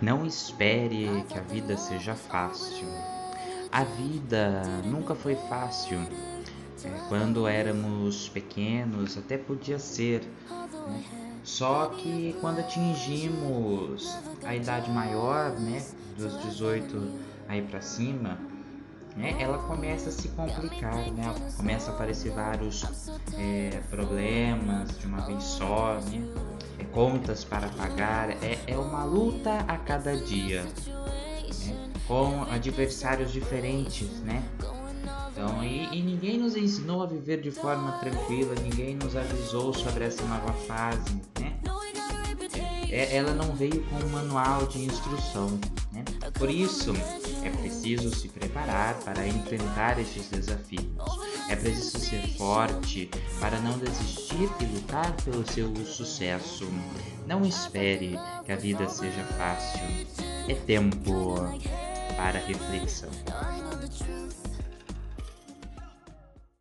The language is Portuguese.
Não espere que a vida seja fácil. A vida nunca foi fácil. É, quando éramos pequenos, até podia ser. Né? Só que quando atingimos a idade maior, né, dos 18 aí para cima, né, ela começa a se complicar, né? Começa a aparecer vários é, problemas de uma vez só, né? Contas para pagar, é, é uma luta a cada dia, né? com adversários diferentes, né? Então, e, e, ninguém nos ensinou a viver de forma tranquila, ninguém nos avisou sobre essa nova fase, né? É, ela não veio com um manual de instrução, né? Por isso, é preciso se preparar para enfrentar estes desafios. É preciso ser forte para não desistir e lutar pelo seu sucesso. Não espere que a vida seja fácil. É tempo para reflexão.